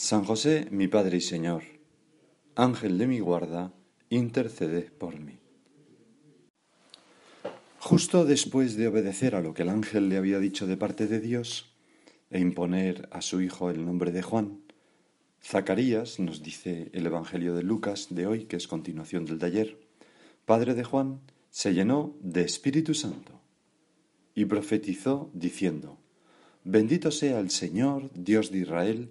San José, mi Padre y Señor, Ángel de mi guarda, intercede por mí. Justo después de obedecer a lo que el ángel le había dicho de parte de Dios e imponer a su hijo el nombre de Juan, Zacarías, nos dice el Evangelio de Lucas de hoy, que es continuación del de ayer, padre de Juan, se llenó de Espíritu Santo y profetizó diciendo, Bendito sea el Señor, Dios de Israel,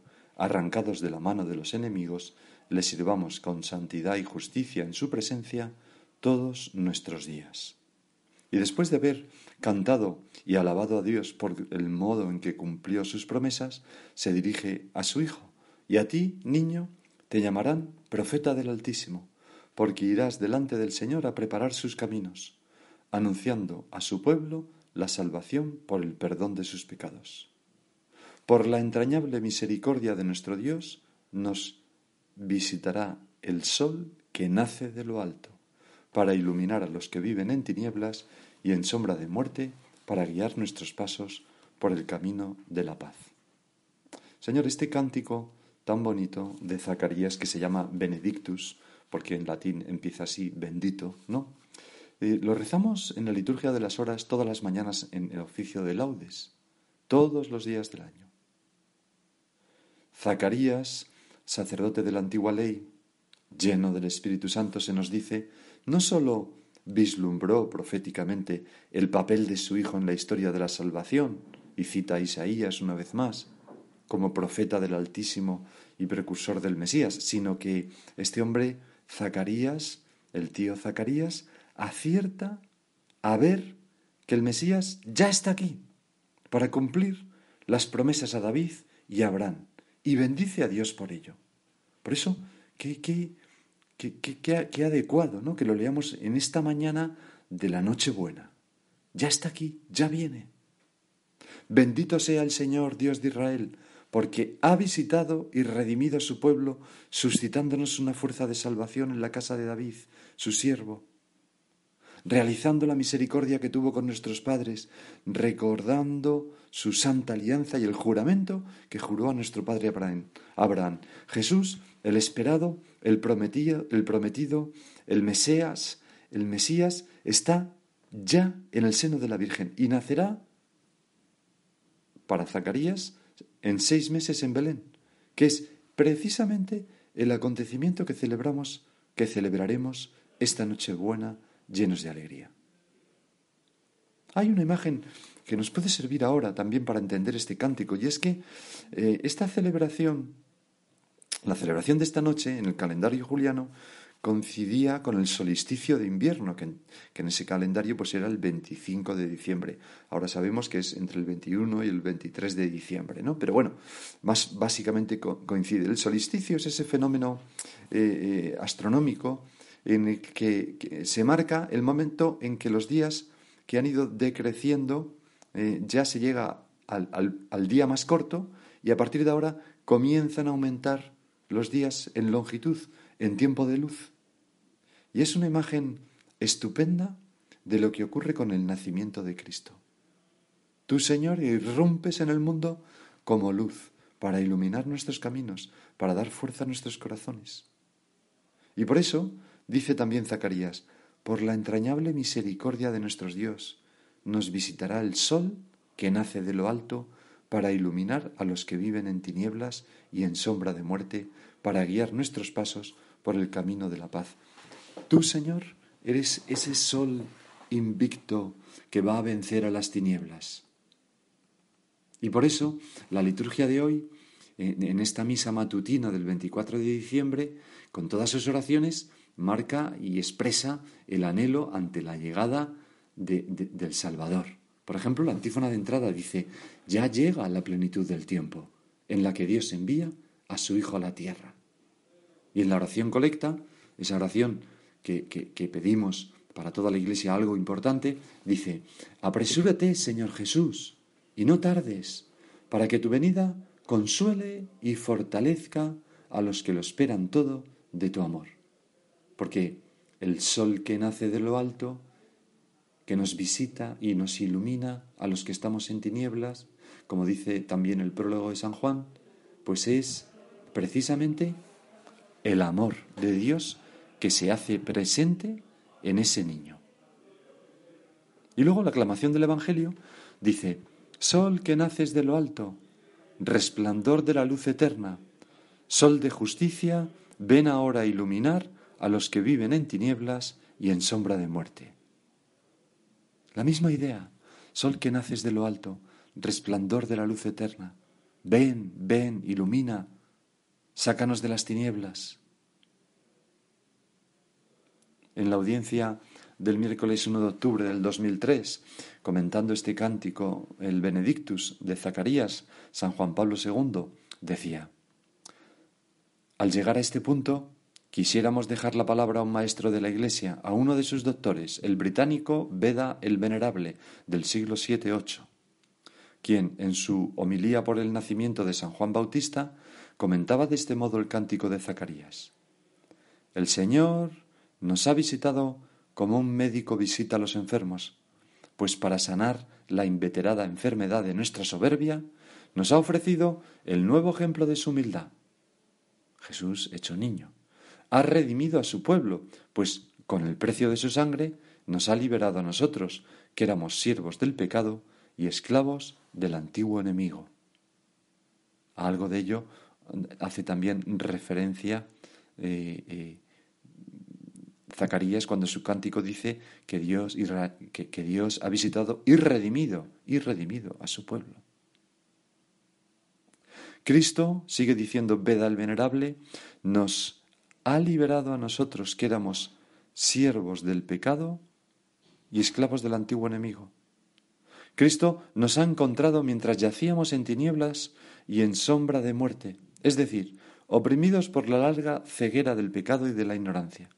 arrancados de la mano de los enemigos, le sirvamos con santidad y justicia en su presencia todos nuestros días. Y después de haber cantado y alabado a Dios por el modo en que cumplió sus promesas, se dirige a su Hijo, y a ti, niño, te llamarán profeta del Altísimo, porque irás delante del Señor a preparar sus caminos, anunciando a su pueblo la salvación por el perdón de sus pecados. Por la entrañable misericordia de nuestro Dios nos visitará el sol que nace de lo alto, para iluminar a los que viven en tinieblas y en sombra de muerte, para guiar nuestros pasos por el camino de la paz. Señor, este cántico tan bonito de Zacarías que se llama Benedictus, porque en latín empieza así, bendito, ¿no? Eh, lo rezamos en la liturgia de las horas todas las mañanas en el oficio de laudes, todos los días del año. Zacarías, sacerdote de la antigua ley, lleno del Espíritu Santo, se nos dice, no sólo vislumbró proféticamente el papel de su hijo en la historia de la salvación, y cita a Isaías una vez más, como profeta del Altísimo y precursor del Mesías, sino que este hombre, Zacarías, el tío Zacarías, acierta a ver que el Mesías ya está aquí para cumplir las promesas a David y a Abraham y bendice a Dios por ello. Por eso, qué, qué, qué, qué, adecuado, ¿no? Que lo leamos en esta mañana de la Nochebuena. Ya está aquí, ya viene. Bendito sea el Señor, Dios de Israel, porque ha visitado y redimido a su pueblo, suscitándonos una fuerza de salvación en la casa de David, su siervo realizando la misericordia que tuvo con nuestros padres, recordando su santa alianza y el juramento que juró a nuestro padre Abraham. Jesús, el esperado, el prometido, el Mesías, el Mesías está ya en el seno de la Virgen y nacerá para Zacarías en seis meses en Belén, que es precisamente el acontecimiento que celebramos, que celebraremos esta Nochebuena llenos de alegría. Hay una imagen que nos puede servir ahora también para entender este cántico, y es que eh, esta celebración, la celebración de esta noche en el calendario juliano, coincidía con el solsticio de invierno, que en, ese calendario pues era el 25 de diciembre. Ahora sabemos que es entre el 21 y el 23 de diciembre, ¿no? Pero bueno, más básicamente coincide. El solsticio es ese fenómeno eh, eh, astronómico en el que, se marca el momento en que los días que han ido decreciendo eh, ya se llega al, día más corto y a partir de ahora comienzan a aumentar los días en longitud, en tiempo de luz. Y es una imagen estupenda de lo que ocurre con el nacimiento de Cristo. Tú, Señor, irrumpes en el mundo como luz para iluminar nuestros caminos, para dar fuerza a nuestros corazones. Y por eso Dice también Zacarías, por la entrañable misericordia de nuestros Dios, nos visitará el sol que nace de lo alto para iluminar a los que viven en tinieblas y en sombra de muerte, para guiar nuestros pasos por el camino de la paz. Tú, Señor, eres ese sol invicto que va a vencer a las tinieblas. Y por eso la liturgia de hoy, en esta misa matutina del 24 de diciembre, con todas sus oraciones, marca y expresa el anhelo ante la llegada del Salvador. Por ejemplo, la antífona de entrada dice, ya llega la plenitud del tiempo, en la que Dios envía a su Hijo a la tierra. Y en la oración colecta, esa oración que, que pedimos para toda la Iglesia algo importante, dice, apresúrate, Señor Jesús, y no tardes, para que tu venida consuele y fortalezca a los que lo esperan todo de tu amor. Porque el sol que nace de lo alto, que nos visita y nos ilumina a los que estamos en tinieblas, como dice también el prólogo de San Juan, pues es precisamente el amor de Dios que se hace presente en ese niño. Y luego la aclamación del Evangelio dice, Sol que naces de lo alto, resplandor de la luz eterna, Sol de justicia, ven ahora a iluminar a los que viven en tinieblas y en sombra de muerte. La misma idea, Sol que naces de lo alto, resplandor de la luz eterna, ven, ven, ilumina, sácanos de las tinieblas, en la audiencia del miércoles 1 de octubre del 2003, comentando este cántico, el Benedictus de Zacarías, San Juan Pablo II, decía, Al llegar a este punto, quisiéramos dejar la palabra a un maestro de la Iglesia, a uno de sus doctores, el británico Beda el Venerable, del siglo VII-VIII, quien, en su homilía por el nacimiento de San Juan Bautista, comentaba de este modo el cántico de Zacarías. El Señor nos ha visitado como un médico visita a los enfermos, pues para sanar la inveterada enfermedad de nuestra soberbia, nos ha ofrecido el nuevo ejemplo de su humildad. Jesús hecho niño. Ha redimido a su pueblo, pues con el precio de su sangre nos ha liberado a nosotros, que éramos siervos del pecado y esclavos del antiguo enemigo. A algo de ello hace también referencia eh, eh, Zacarías cuando su cántico dice que Dios, que, Dios ha visitado y redimido, y redimido a su pueblo. Cristo, sigue diciendo Veda el Venerable, nos ha liberado a nosotros que éramos siervos del pecado y esclavos del antiguo enemigo. Cristo nos ha encontrado mientras yacíamos en tinieblas y en sombra de muerte, es decir, oprimidos por la larga ceguera del pecado y de la ignorancia.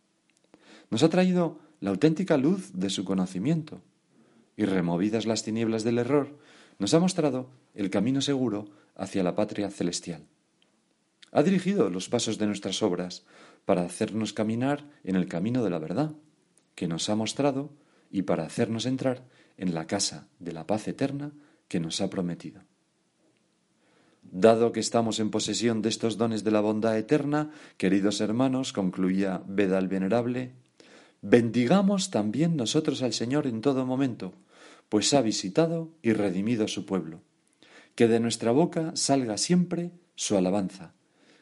Nos ha traído la auténtica luz de su conocimiento y removidas las tinieblas del error, nos ha mostrado el camino seguro hacia la patria celestial. Ha dirigido los pasos de nuestras obras para hacernos caminar en el camino de la verdad, que nos ha mostrado y para hacernos entrar en la casa de la paz eterna que nos ha prometido. Dado que estamos en posesión de estos dones de la bondad eterna, queridos hermanos, concluía Beda el Venerable, Bendigamos también nosotros al Señor en todo momento, pues ha visitado y redimido a su pueblo. Que de nuestra boca salga siempre su alabanza,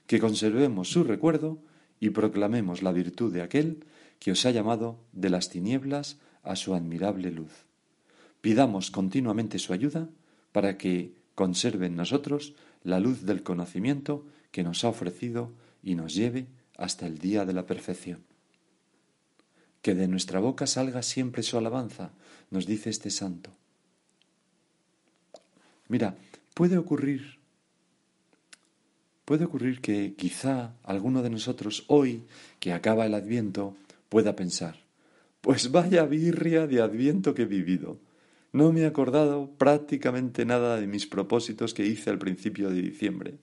que conservemos su recuerdo y proclamemos la virtud de aquel que os ha llamado de las tinieblas a su admirable luz. Pidamos continuamente su ayuda para que conserve en nosotros la luz del conocimiento que nos ha ofrecido y nos lleve hasta el día de la perfección que de nuestra boca salga siempre su alabanza, nos dice este santo. Mira, puede ocurrir, puede ocurrir que quizá alguno de nosotros hoy, que acaba el adviento, pueda pensar, pues vaya birria de adviento que he vivido. No me he acordado prácticamente nada de mis propósitos que hice al principio de diciembre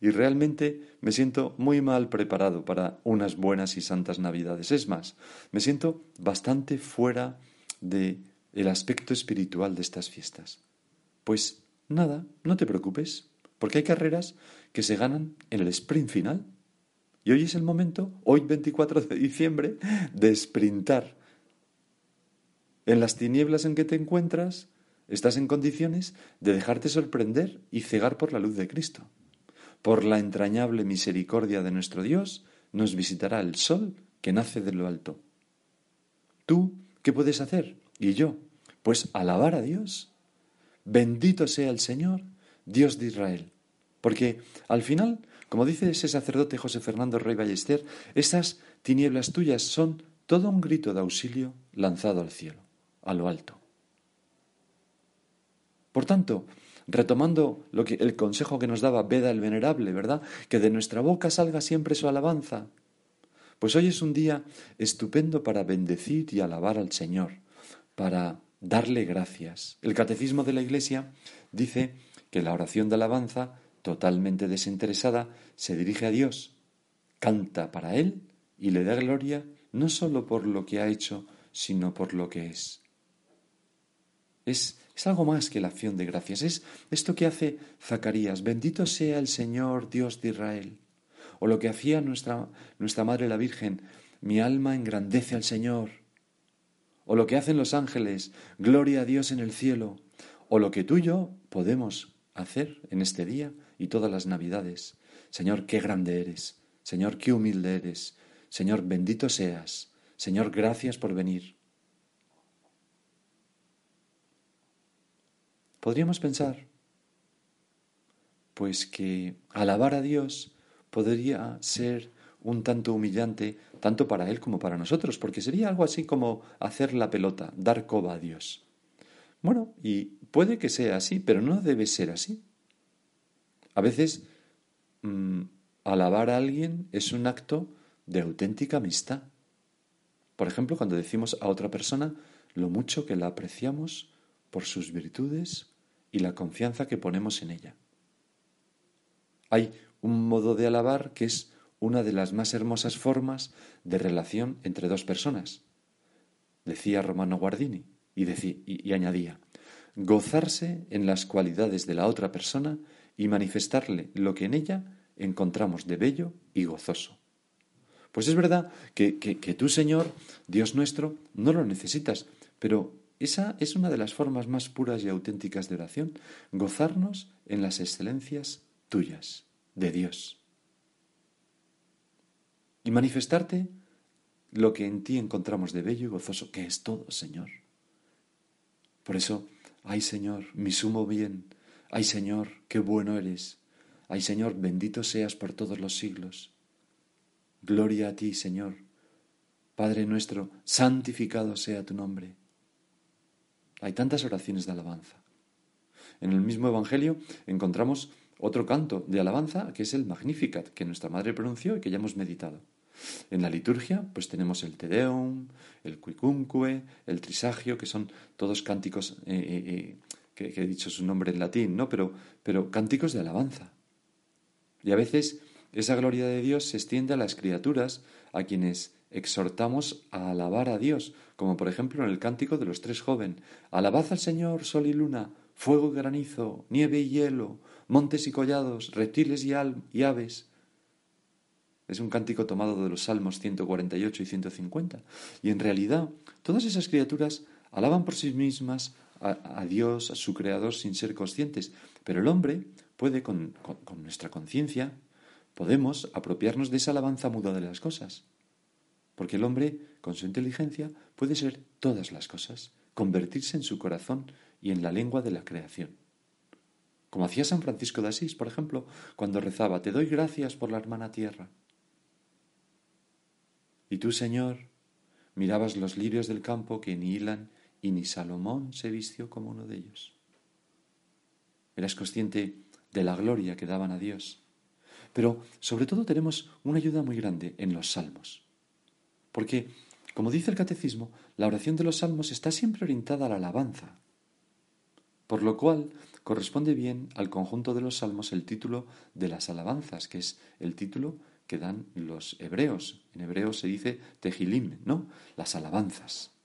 y realmente me siento muy mal preparado para unas buenas y santas Navidades. Es más, me siento bastante fuera de aspecto espiritual de estas fiestas. Pues nada, no te preocupes, porque hay carreras que se ganan en el sprint final. Y hoy es el momento, hoy 24 de diciembre, de sprintar. En las tinieblas en que te encuentras, estás en condiciones de dejarte sorprender y cegar por la luz de Cristo. Por la entrañable misericordia de nuestro Dios nos visitará el sol que nace de lo alto. ¿Tú qué puedes hacer? ¿Y yo? Pues alabar a Dios. Bendito sea el Señor, Dios de Israel. Porque al final, como dice ese sacerdote José Fernando Rey Ballester, esas tinieblas tuyas son todo un grito de auxilio lanzado al cielo, a lo alto. Por tanto, retomando lo que el consejo que nos daba Beda el Venerable, ¿verdad? Que de nuestra boca salga siempre su alabanza. Pues hoy es un día estupendo para bendecir y alabar al Señor, para darle gracias. El catecismo de la Iglesia dice que la oración de alabanza, totalmente desinteresada, se dirige a Dios, canta para Él y le da gloria no sólo por lo que ha hecho, sino por lo que es. Es es algo más que la acción de gracias. Es esto que hace Zacarías. Bendito sea el Señor Dios de Israel. O lo que hacía nuestra, nuestra Madre la Virgen. Mi alma engrandece al Señor. O lo que hacen los ángeles. Gloria a Dios en el cielo. O lo que tú y yo podemos hacer en este día y todas las navidades. Señor, qué grande eres. Señor, qué humilde eres. Señor, bendito seas. Señor, gracias por venir. Podríamos pensar, pues que alabar a Dios podría ser un tanto humillante, tanto para Él como para nosotros, porque sería algo así como hacer la pelota, dar coba a Dios. Bueno, y puede que sea así, pero no debe ser así. A veces mm, alabar a alguien es un acto de auténtica amistad. Por ejemplo, cuando decimos a otra persona lo mucho que la apreciamos por sus virtudes y la confianza que ponemos en ella. Hay un modo de alabar que es una de las más hermosas formas de relación entre dos personas. Decía Romano Guardini y, y añadía, gozarse en las cualidades de la otra persona y manifestarle lo que en ella encontramos de bello y gozoso. Pues es verdad que, que, tú, Señor, Dios nuestro, no lo necesitas, pero esa es una de las formas más puras y auténticas de oración, gozarnos en las excelencias tuyas, de Dios. Y manifestarte lo que en ti encontramos de bello y gozoso, que es todo, Señor. Por eso, ay Señor, mi sumo bien, ay Señor, qué bueno eres, ay Señor, bendito seas por todos los siglos. Gloria a ti, Señor. Padre nuestro, santificado sea tu nombre. Hay tantas oraciones de alabanza. En el mismo Evangelio encontramos otro canto de alabanza que es el Magnificat, que nuestra madre pronunció y que ya hemos meditado. En la liturgia, pues tenemos el Te Deum, el Quicunque, el Trisagio, que son todos cánticos, eh, eh, eh, que, he dicho su nombre en latín, ¿no? Pero, pero cánticos de alabanza. Y a veces esa gloria de Dios se extiende a las criaturas, a quienes exhortamos a alabar a Dios, como por ejemplo en el cántico de los tres jóvenes. Alabad al Señor, sol y luna, fuego y granizo, nieve y hielo, montes y collados, reptiles y, y aves. Es un cántico tomado de los Salmos 148 y 150. Y en realidad, todas esas criaturas alaban por sí mismas a, Dios, a su Creador, sin ser conscientes. Pero el hombre puede, con nuestra conciencia, podemos apropiarnos de esa alabanza muda de las cosas. Porque el hombre, con su inteligencia, puede ser todas las cosas, convertirse en su corazón y en la lengua de la creación. Como hacía San Francisco de Asís, por ejemplo, cuando rezaba, Te doy gracias por la hermana tierra. Y tú, Señor, mirabas los lirios del campo que ni hilan y ni Salomón se vistió como uno de ellos. Eras consciente de la gloria que daban a Dios. Pero sobre todo tenemos una ayuda muy grande en los salmos. Porque, como dice el catecismo, la oración de los salmos está siempre orientada a la alabanza, por lo cual corresponde bien al conjunto de los salmos el título de las alabanzas, que es el título que dan los hebreos. En hebreo se dice tejilim, ¿no? Las alabanzas.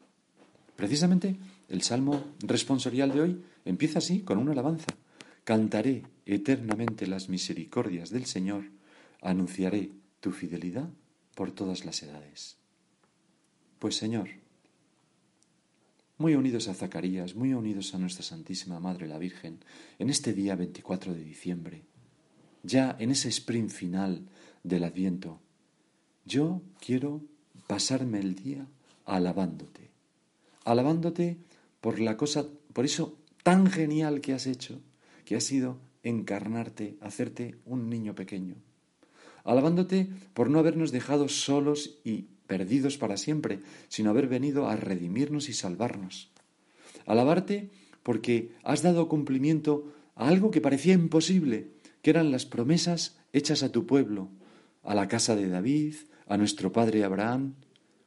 Precisamente el salmo responsorial de hoy empieza así, con una alabanza. Cantaré eternamente las misericordias del Señor, anunciaré tu fidelidad por todas las edades. Pues Señor, muy unidos a Zacarías, muy unidos a nuestra Santísima Madre la Virgen, en este día 24 de diciembre, ya en ese sprint final del Adviento, yo quiero pasarme el día alabándote, alabándote por la cosa, por eso tan genial que has hecho, que ha sido encarnarte, hacerte un niño pequeño, alabándote por no habernos dejado solos y perdidos para siempre, sino haber venido a redimirnos y salvarnos. Alabarte porque has dado cumplimiento a algo que parecía imposible, que eran las promesas hechas a tu pueblo, a la casa de David, a nuestro padre Abraham,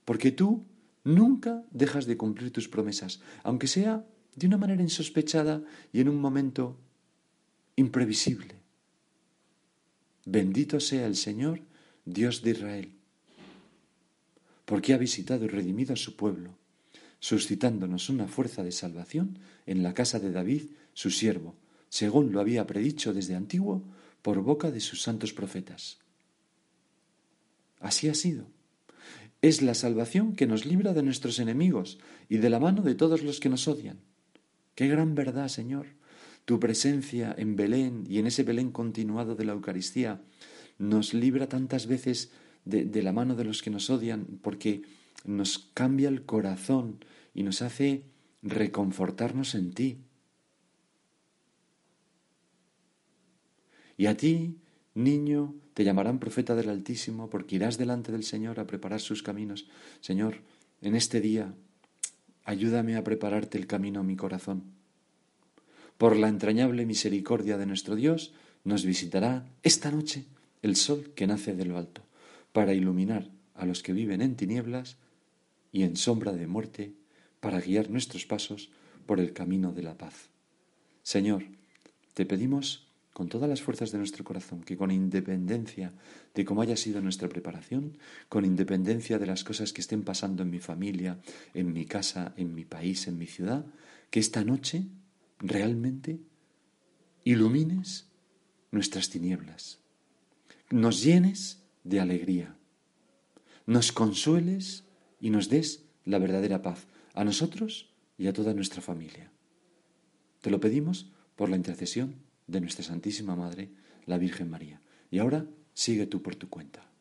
porque tú nunca dejas de cumplir tus promesas, aunque sea de una manera insospechada y en un momento imprevisible. Bendito sea el Señor, Dios de Israel, porque ha visitado y redimido a su pueblo, suscitándonos una fuerza de salvación en la casa de David, su siervo, según lo había predicho desde antiguo por boca de sus santos profetas. Así ha sido. Es la salvación que nos libra de nuestros enemigos y de la mano de todos los que nos odian. Qué gran verdad, Señor. Tu presencia en Belén y en ese Belén continuado de la Eucaristía nos libra tantas veces de, de la mano de los que nos odian porque nos cambia el corazón y nos hace reconfortarnos en ti. Y a ti, niño, te llamarán profeta del Altísimo porque irás delante del Señor a preparar sus caminos. Señor, en este día, ayúdame a prepararte el camino a mi corazón. Por la entrañable misericordia de nuestro Dios, nos visitará esta noche el sol que nace de lo alto, para iluminar a los que viven en tinieblas y en sombra de muerte, para guiar nuestros pasos por el camino de la paz. Señor, te pedimos con todas las fuerzas de nuestro corazón, que con independencia de cómo haya sido nuestra preparación, con independencia de las cosas que estén pasando en mi familia, en mi casa, en mi país, en mi ciudad, que esta noche realmente ilumines nuestras tinieblas, nos llenes de alegría, nos consueles y nos des la verdadera paz a nosotros y a toda nuestra familia. Te lo pedimos por la intercesión de nuestra Santísima Madre, la Virgen María. Y ahora sigue tú por tu cuenta.